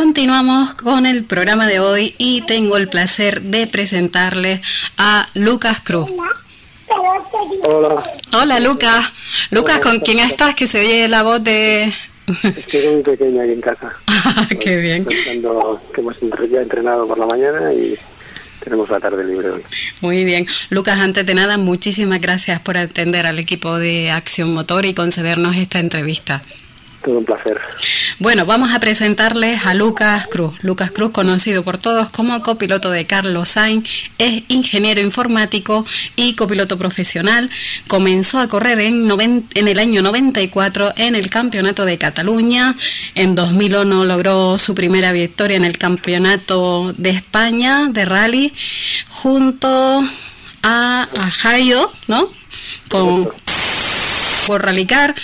Continuamos con el programa de hoy y tengo el placer de presentarle a Lucas Cruz. Hola. Hola Lucas. Lucas, ¿con quién estás? Que se oye la voz de... Estoy muy pequeña aquí en casa. Qué bien. Pensando que hemos ya entrenado por la mañana y tenemos la tarde libre hoy. Muy bien. Lucas, antes de nada, muchísimas gracias por atender al equipo de Acción Motor y concedernos esta entrevista. Todo un placer. Bueno, vamos a presentarles a Lucas Cruz. Lucas Cruz, conocido por todos como copiloto de Carlos Sainz, es ingeniero informático y copiloto profesional. Comenzó a correr en, en el año 94 en el Campeonato de Cataluña. En 2001 logró su primera victoria en el Campeonato de España de rally junto a, a Jairo, ¿no? Con, por Rallycar.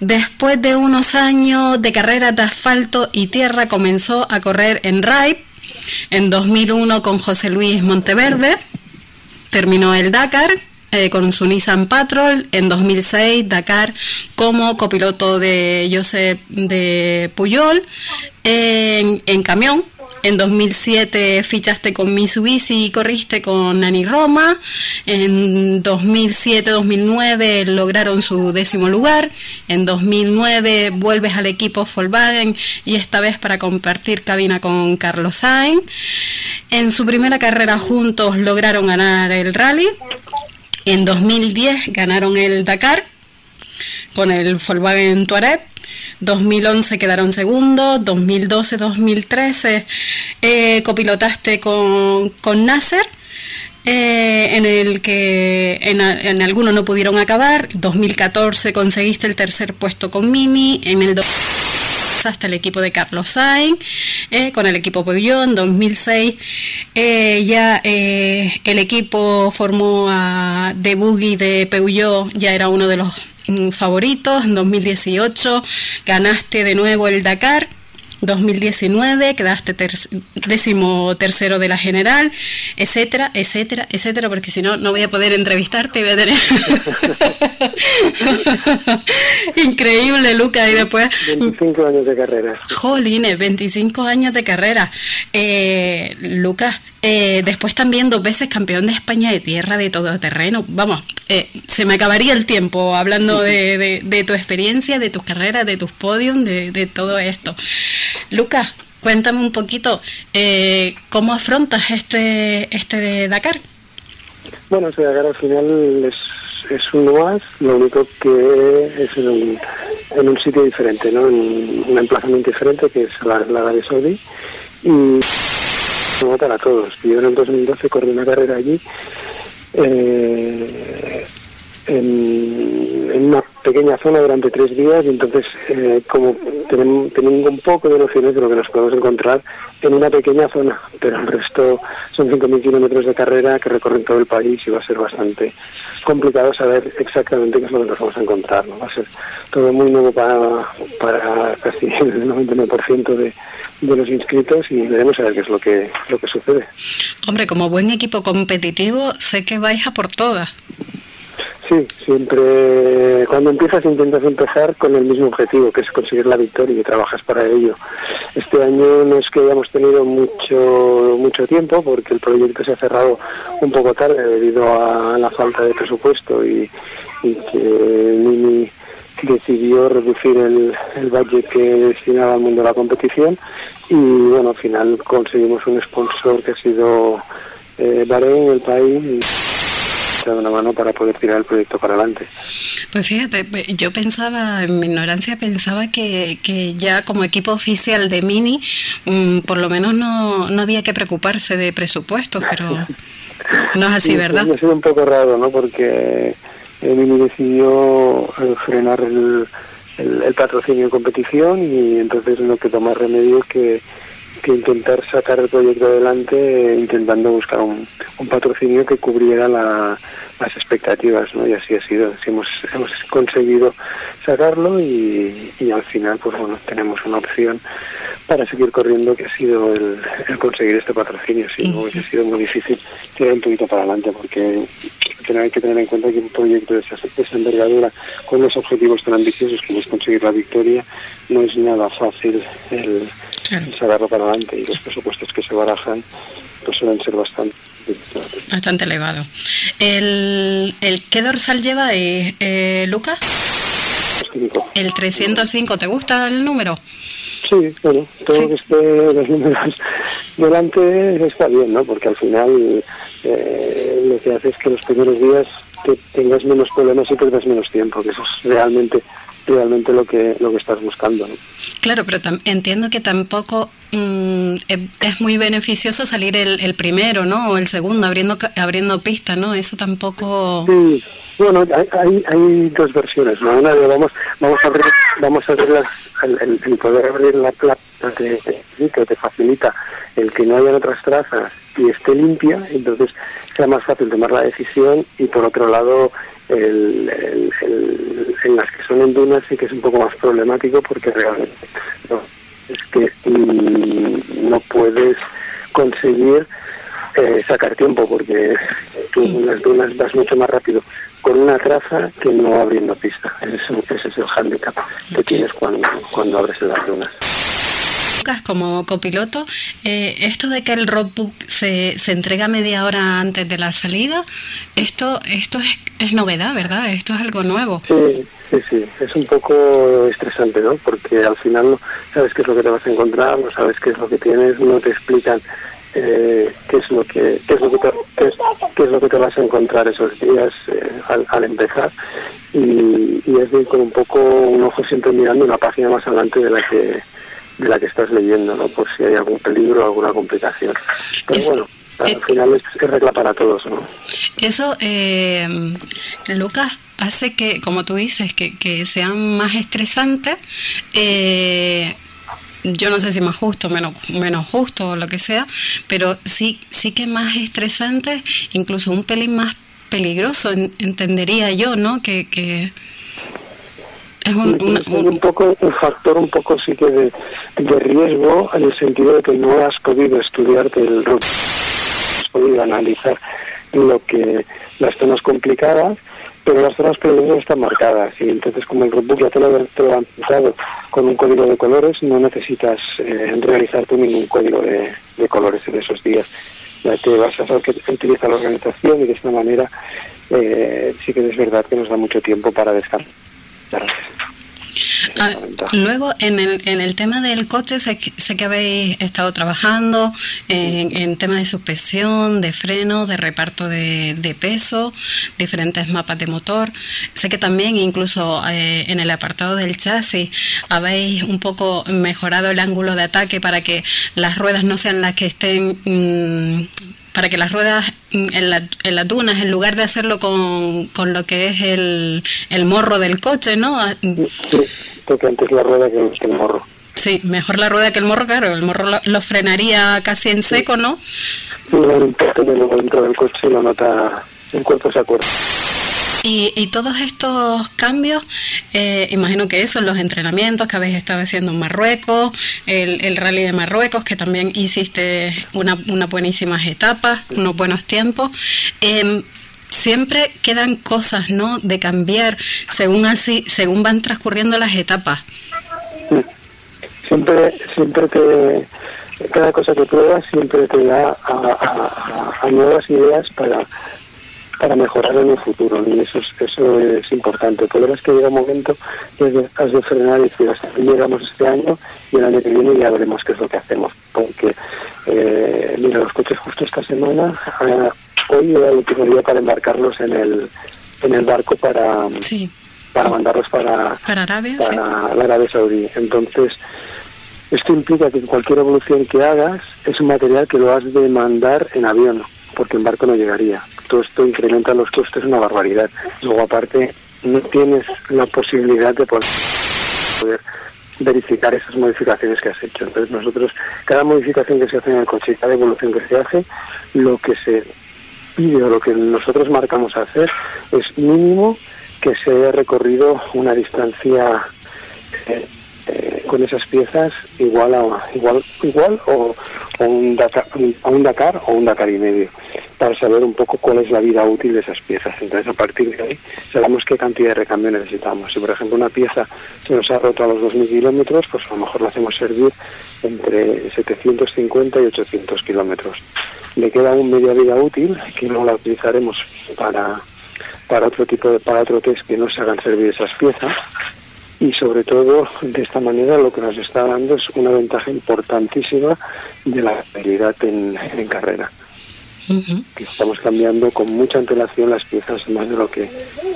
Después de unos años de carreras de asfalto y tierra, comenzó a correr en RAI. En 2001 con José Luis Monteverde. Terminó el Dakar eh, con su Nissan Patrol. En 2006 Dakar como copiloto de Josep de Puyol en, en camión en 2007 fichaste con Mitsubishi y corriste con Nani Roma. En 2007-2009 lograron su décimo lugar. En 2009 vuelves al equipo Volkswagen y esta vez para compartir cabina con Carlos Sainz. En su primera carrera juntos lograron ganar el rally. En 2010 ganaron el Dakar con el Volkswagen Touareg 2011 quedaron segundos, 2012, 2013 eh, copilotaste con, con Nasser. Eh, en el que en, en algunos no pudieron acabar. 2014 conseguiste el tercer puesto con Mini. En el hasta el equipo de Carlos Sainz, eh, con el equipo Peugeot. En 2006 eh, ya eh, el equipo formó a de Buggy de Peugeot, ya era uno de los mm, favoritos. En 2018 ganaste de nuevo el Dakar. 2019 quedaste décimo tercero de la general, etcétera, etcétera, etcétera, porque si no, no voy a poder entrevistarte. Voy a tener... Increíble, Luca. Y después. 25 años de carrera. Jolines, 25 años de carrera. Eh, Lucas, eh, después también dos veces campeón de España de tierra de todo terreno. Vamos, eh, se me acabaría el tiempo hablando de, de, tu experiencia, de tus carreras, de tus podios, de, de todo esto. Lucas, cuéntame un poquito eh, cómo afrontas este, este de Dakar. Bueno, este Dakar al final es es uno más, lo único que es en un, en un sitio diferente, ¿no? en un emplazamiento diferente que es la, la Arabia Saudí y votar a todos. Yo en el 2012 corrí una carrera allí eh, en, en, una pequeña zona durante tres días y entonces eh, como tenemos, un poco de nociones de lo que nos podemos encontrar en una pequeña zona, pero el resto son 5.000 kilómetros de carrera que recorren todo el país y va a ser bastante complicado saber exactamente qué es lo que nos vamos a encontrar. ¿no? Va a ser todo muy nuevo para, para casi el 99% de, de los inscritos y veremos a ver qué es lo que, lo que sucede. Hombre, como buen equipo competitivo, sé que vais a por todas. Sí, siempre cuando empiezas intentas empezar con el mismo objetivo, que es conseguir la victoria y trabajas para ello. Este año no es que hayamos tenido mucho mucho tiempo porque el proyecto se ha cerrado un poco tarde debido a la falta de presupuesto y, que Mini decidió reducir el, el budget que destinaba al mundo de la competición y bueno, al final conseguimos un sponsor que ha sido eh, Bahrein, el país. De una mano para poder tirar el proyecto para adelante. Pues fíjate, yo pensaba, en mi ignorancia pensaba que, que ya como equipo oficial de Mini, um, por lo menos no, no había que preocuparse de presupuestos, pero no es así, sí, ¿verdad? Ha sido un poco raro, ¿no? Porque Mini decidió frenar el, el, el patrocinio en competición y entonces no quedó más remedio que que intentar sacar el proyecto adelante eh, intentando buscar un, un patrocinio que cubriera la, las expectativas, ¿no? Y así ha sido, así hemos, hemos conseguido sacarlo y, y, al final, pues bueno, tenemos una opción para seguir corriendo que ha sido el, conseguir este patrocinio. Sí, ha sido muy difícil tirar un poquito para adelante porque hay que tener en cuenta que un proyecto de esa, envergadura con los objetivos tan ambiciosos como es conseguir la victoria no es nada fácil el, sacarlo para adelante y los presupuestos que se barajan pues suelen ser bastante bastante elevado. ¿El, el qué dorsal lleva, eh, eh Lucas? El 305, ¿te gusta el número? Sí, bueno, todo que esté los números delante está bien, ¿no? Porque al final eh, lo que hace es que los primeros días te tengas menos problemas y pierdas menos tiempo, que eso es realmente realmente lo que lo que estás buscando. ¿no? Claro, pero entiendo que tampoco mm, e, es muy beneficioso salir el, el, primero, ¿no? O el segundo, abriendo abriendo pista, ¿no? Eso tampoco. Sí, bueno, hay, hay, dos versiones, ¿no? Una de vamos vamos a abrir vamos a abrir las, el, poder abrir la plata que, que te facilita el que no haya otras trazas y esté limpia, entonces sea más fácil tomar la decisión y por otro lado el, en las que son en dunas sí que es un poco más problemático porque realmente es que mm, no puedes conseguir eh, sacar tiempo porque tú en las dunas vas mucho más rápido con una traza que no abriendo pista. Ese, ese es el handicap que tienes cuando, cuando abres las dunas como copiloto, eh, esto de que el roadbook se, se entrega media hora antes de la salida, esto esto es, es novedad, ¿verdad? Esto es algo nuevo. Sí, sí, sí, es un poco estresante, ¿no? Porque al final no sabes qué es lo que te vas a encontrar, no sabes qué es lo que tienes, no te explican eh, qué es lo que qué es lo que te, lo que te vas a encontrar esos días eh, al, empezar y, y es de con un poco un ojo siempre mirando una página más adelante de la que de la que estás leyendo, ¿no? Por si hay algún peligro o alguna complicación. Pero bueno, al eh, final es, regla para todos, ¿no? Eso, eh, Lucas, hace que, como tú dices, que, que sean más estresantes. Eh, yo no sé si más justo, menos, menos justo o lo que sea, pero sí, sí que más estresante, incluso un pelín más peligroso, entendería yo, ¿no? Que, que es un, poco un factor un poco sí que de, riesgo en el sentido de que no has podido estudiarte el root, has podido analizar lo que las zonas complicadas, pero las zonas peligrosas están marcadas y entonces como el rootbook ya te lo, te han pintado con un código de colores, no necesitas eh, realizar tú ningún código de, colores en esos días. Ya te vas a saber que utiliza la organización y de esta manera eh, sí que es verdad que nos da mucho tiempo para descansar. Ah, luego, en el, en el tema del coche, sé, que habéis estado trabajando en, en temas de suspensión, de freno, de reparto de, de, peso, diferentes mapas de motor. Sé que también, incluso eh, en el apartado del chasis, habéis un poco mejorado el ángulo de ataque para que las ruedas no sean las que estén. Mm, para que las ruedas en, la, en las dunas, en lugar de hacerlo con, con lo que es el, el morro del coche, ¿no? Ah, sí, porque antes la rueda que, el morro. Sí, mejor la rueda que el morro, claro, el morro lo, frenaría casi en seco, ¿no? Sí, dentro del coche lo nota, el cuerpo se acuerda. Y, y todos estos cambios, eh, imagino que eso, los entrenamientos que habéis estado haciendo en Marruecos, el, el rally de Marruecos, que también hiciste una, una buenísimas etapas, unos buenos tiempos. Eh, siempre quedan cosas, ¿no? De cambiar según así, según van transcurriendo las etapas. Siempre, siempre te, cada cosa que pruebas siempre te da a nuevas ideas para para mejorar en el futuro y eso es, eso es importante. El problema es que llega un momento que has de frenar y decir, hasta aquí llegamos este año y el año que viene ya veremos qué es lo que hacemos. Porque, eh, mira, los coches justo esta semana, eh, hoy era el último día para embarcarlos en el, en el barco para, para mandarlos para, para, Arabia, para la Arabia Saudí. Entonces, esto implica que cualquier evolución que hagas es un material que lo has de mandar en avión, porque en barco no llegaría todo esto incrementa los costes una barbaridad. Luego, aparte, no tienes la posibilidad de poder verificar esas modificaciones que has hecho. Entonces, nosotros, cada modificación que se hace en el coche, cada evolución que se hace, lo que se pide o lo que nosotros marcamos hacer es mínimo que se haya recorrido una distancia eh, eh, con esas piezas igual a igual igual o, un Dakar, a un Dakar o un Dakar y medio para saber un poco cuál es la vida útil de esas piezas. Entonces, a partir de ahí, sabemos qué cantidad de recambio necesitamos. Si, por ejemplo, una pieza se nos ha roto a los 2.000 kilómetros, pues a lo mejor la hacemos servir entre 750 y 800 kilómetros. Le queda un media vida útil que no la utilizaremos para, para otro tipo de, para otro test que no se hagan servir esas piezas y sobre todo de esta manera lo que nos está dando es una ventaja importantísima de la habilidad en carrera que estamos cambiando con mucha antelación las piezas más de lo que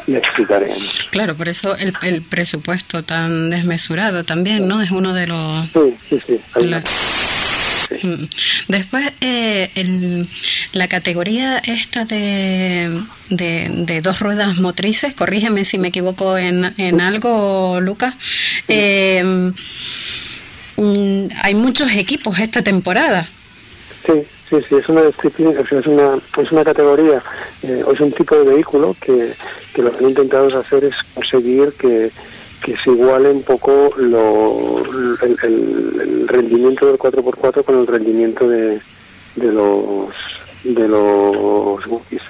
necesitaremos. Claro, por eso el, el presupuesto tan desmesurado también, ¿no? Es uno de los... Sí, sí, sí. Después, eh, la categoría esta de, de, dos ruedas motrices, corrígeme si me equivoco en, en algo, Lucas. Eh, mm, hay muchos equipos esta temporada. Sí, Sí, sí, es una disciplina, es una, es una categoría, eh, es un tipo de vehículo que, lo que han intentado hacer es conseguir que, se iguale un poco lo, el, rendimiento del 4x4 con el rendimiento de, de los de los buggies.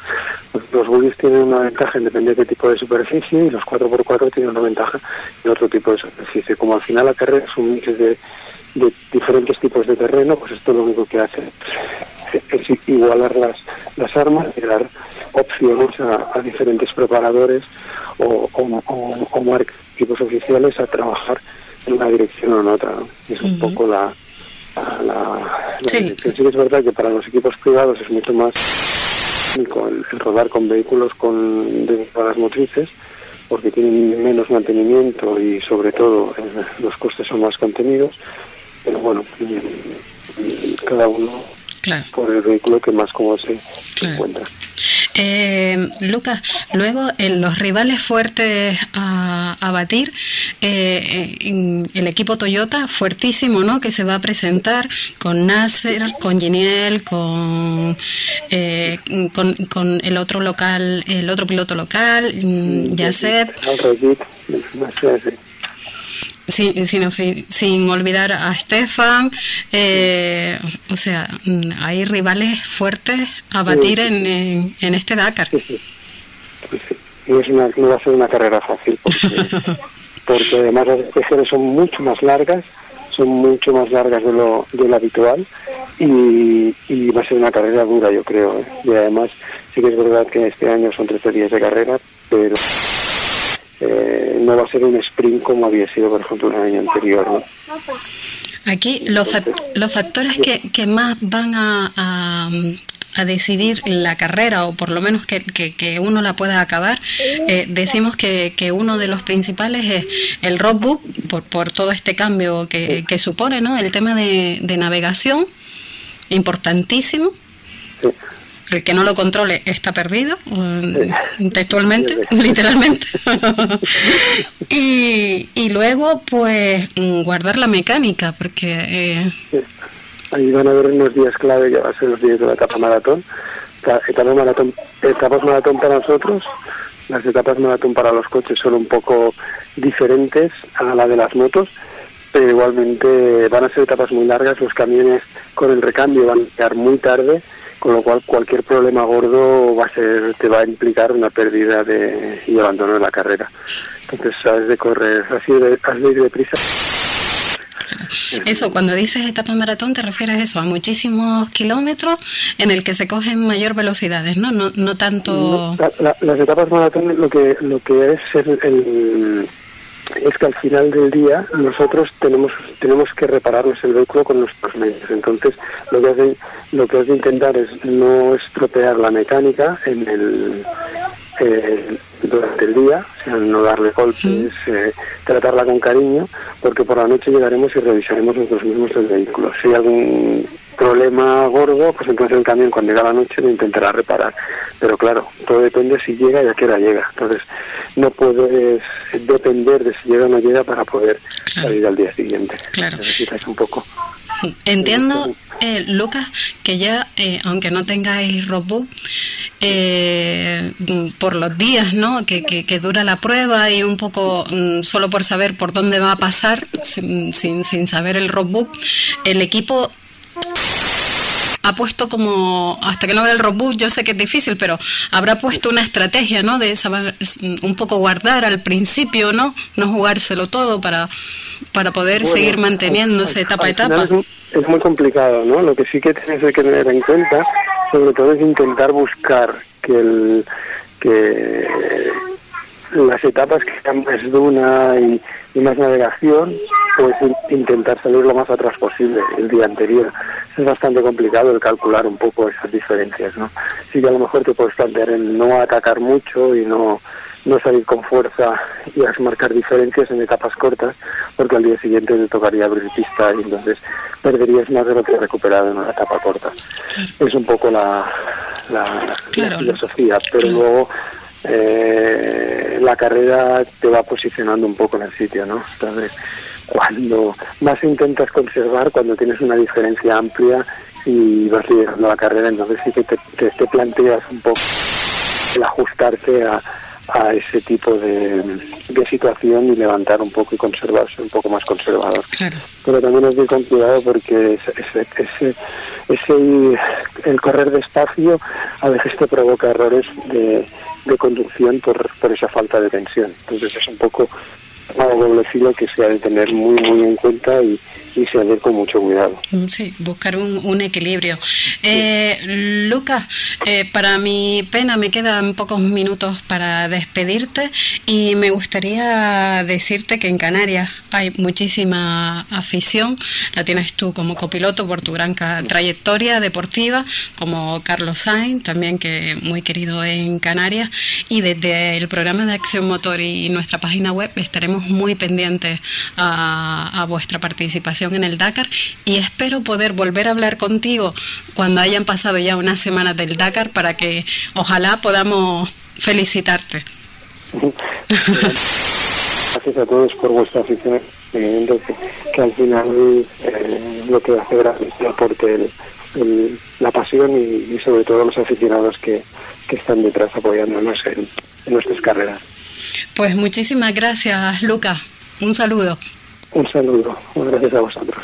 Los buggies tienen una ventaja en depender de qué tipo de superficie y los 4x4 tienen una ventaja en otro tipo de superficie. Como al final la carrera es un mix de, de diferentes tipos de terreno, pues esto lo único que hace es igualar las, las armas y dar opciones a, diferentes preparadores o, o, equipos oficiales a trabajar en una dirección o en otra. Es un poco la, la, sí. Sí que es verdad que para los equipos privados es mucho más el, el rodar con vehículos con las motrices porque tienen menos mantenimiento y sobre todo eh, los costes son más contenidos pero bueno, cada uno por el vehículo que más cómodo se, encuentra. Eh, Lucas, luego en los rivales fuertes a, batir, eh, el equipo Toyota fuertísimo, ¿no? Que se va a presentar con Nasser, con Giniel, con, eh, con, con el otro local, el otro piloto local, mm, Yasep. Sin, sin, sin, olvidar a Stefan, eh, o sea, mm, hay rivales fuertes a batir en, en, este Dakar. Sí, No, es una, no va a ser una carrera fácil, porque, porque además las especiales son mucho más largas, son mucho más largas de lo, de lo habitual y, y va a ser una carrera dura, yo creo. ¿eh? Y además, sí que es verdad que este año son 13 días de carrera, pero eh, no va a ser un sprint como había sido, por ejemplo, el año anterior. Aquí los, los factores que, que más van a, a, decidir la carrera, o por lo menos que, que, uno la pueda acabar, eh, decimos que, que, uno de los principales es el roadbook, por, por todo este cambio que, que supone, ¿no? El tema de, de navegación, importantísimo. Sí el que no lo controle está perdido, textualmente, literalmente. y, y luego, pues, mm, guardar la mecánica, porque... Eh... Ahí van a haber unos días clave, ya va a ser los días de la etapa maratón. Etapa maratón etapas maratón para nosotros, las etapas maratón para los coches son un poco diferentes a la de las motos, pero igualmente van a ser etapas muy largas, los camiones con el recambio van a llegar muy tarde con lo cual cualquier problema gordo va a ser te va a implicar una pérdida de, y abandono de la carrera. Entonces, sabes de correr, así de, has de ir deprisa. Eso, cuando dices etapa maratón, te refieres a eso, a muchísimos kilómetros en el que se cogen mayor velocidades, ¿no? No, no tanto... las etapas maratón lo que, lo que es el es que al final del día nosotros tenemos tenemos que repararnos el vehículo con nuestros medios. Entonces, lo que has lo que has de intentar es no estropear la mecánica en el eh, durante el día, o sea, no darle golpes, eh, tratarla con cariño, porque por la noche llegaremos y revisaremos nosotros mismos el vehículo. Si hay algún problema gordo, pues entonces el camión cuando llega la noche lo intentará reparar. Pero claro, todo depende si llega y a qué hora llega. Entonces, no puedes depender de si llega o no llega para poder salir al día siguiente. Claro. Necesitas un poco. Entiendo, eh, Lucas, que ya, eh, aunque no tengáis robot, eh, por los días ¿no? Que, que, dura la prueba y un poco mm, solo por saber por dónde va a pasar, sin, sin, sin saber el roadbook, el equipo ha puesto como, hasta que no vea el roadbook, yo sé que es difícil, pero habrá puesto una estrategia, ¿no? De un poco guardar al principio, ¿no? No jugárselo todo para, para poder seguir manteniéndose etapa a etapa. Es, muy complicado, ¿no? Lo que sí que tienes que tener en cuenta, sobre todo, es intentar buscar que el que las etapas que sean más duna y, y más navegación, pues intentar salir lo más atrás posible el día anterior es bastante complicado el calcular un poco esas diferencias, ¿no? Sí que a lo mejor te puedes plantear en no atacar mucho y no, no salir con fuerza y marcar diferencias en etapas cortas, porque al día siguiente te tocaría abrir pista y entonces perderías más de lo que has recuperado en una etapa corta. Es un poco la, la, filosofía, pero luego eh, la carrera te va posicionando un poco en el sitio, ¿no? Entonces, cuando más intentas conservar, cuando tienes una diferencia amplia y vas liderando la carrera, entonces sí que te, te, planteas un poco el ajustarte a, a ese tipo de, de, situación y levantar un poco y conservarse un poco más conservador. Pero también es muy con cuidado porque ese, ese, ese, el correr despacio a veces te provoca errores de, de conducción por, por esa falta de tensión. Entonces es un poco algo doble filo que se ha de tener muy, muy en cuenta y, y se con mucho cuidado. Mm, sí, buscar un, equilibrio. Eh, Lucas, eh, para mi pena me quedan pocos minutos para despedirte y me gustaría decirte que en Canarias hay muchísima afición, la tienes tú como copiloto por tu gran trayectoria deportiva, como Carlos Sainz, también que muy querido en Canarias, y desde el programa de Acción Motor y nuestra página web estaremos muy pendientes a vuestra participación en el Dakar y espero poder volver a hablar contigo cuando hayan pasado ya unas semanas del Dakar para que ojalá podamos felicitarte. Gracias a todos por vuestra afición, que, que al final eh, lo que hace grande es el aporte, la pasión y, sobre todo los aficionados que, que están detrás apoyándonos en, en nuestras carreras. Pues muchísimas gracias, Luca. Un saludo. Un saludo. Gracias a vosotros.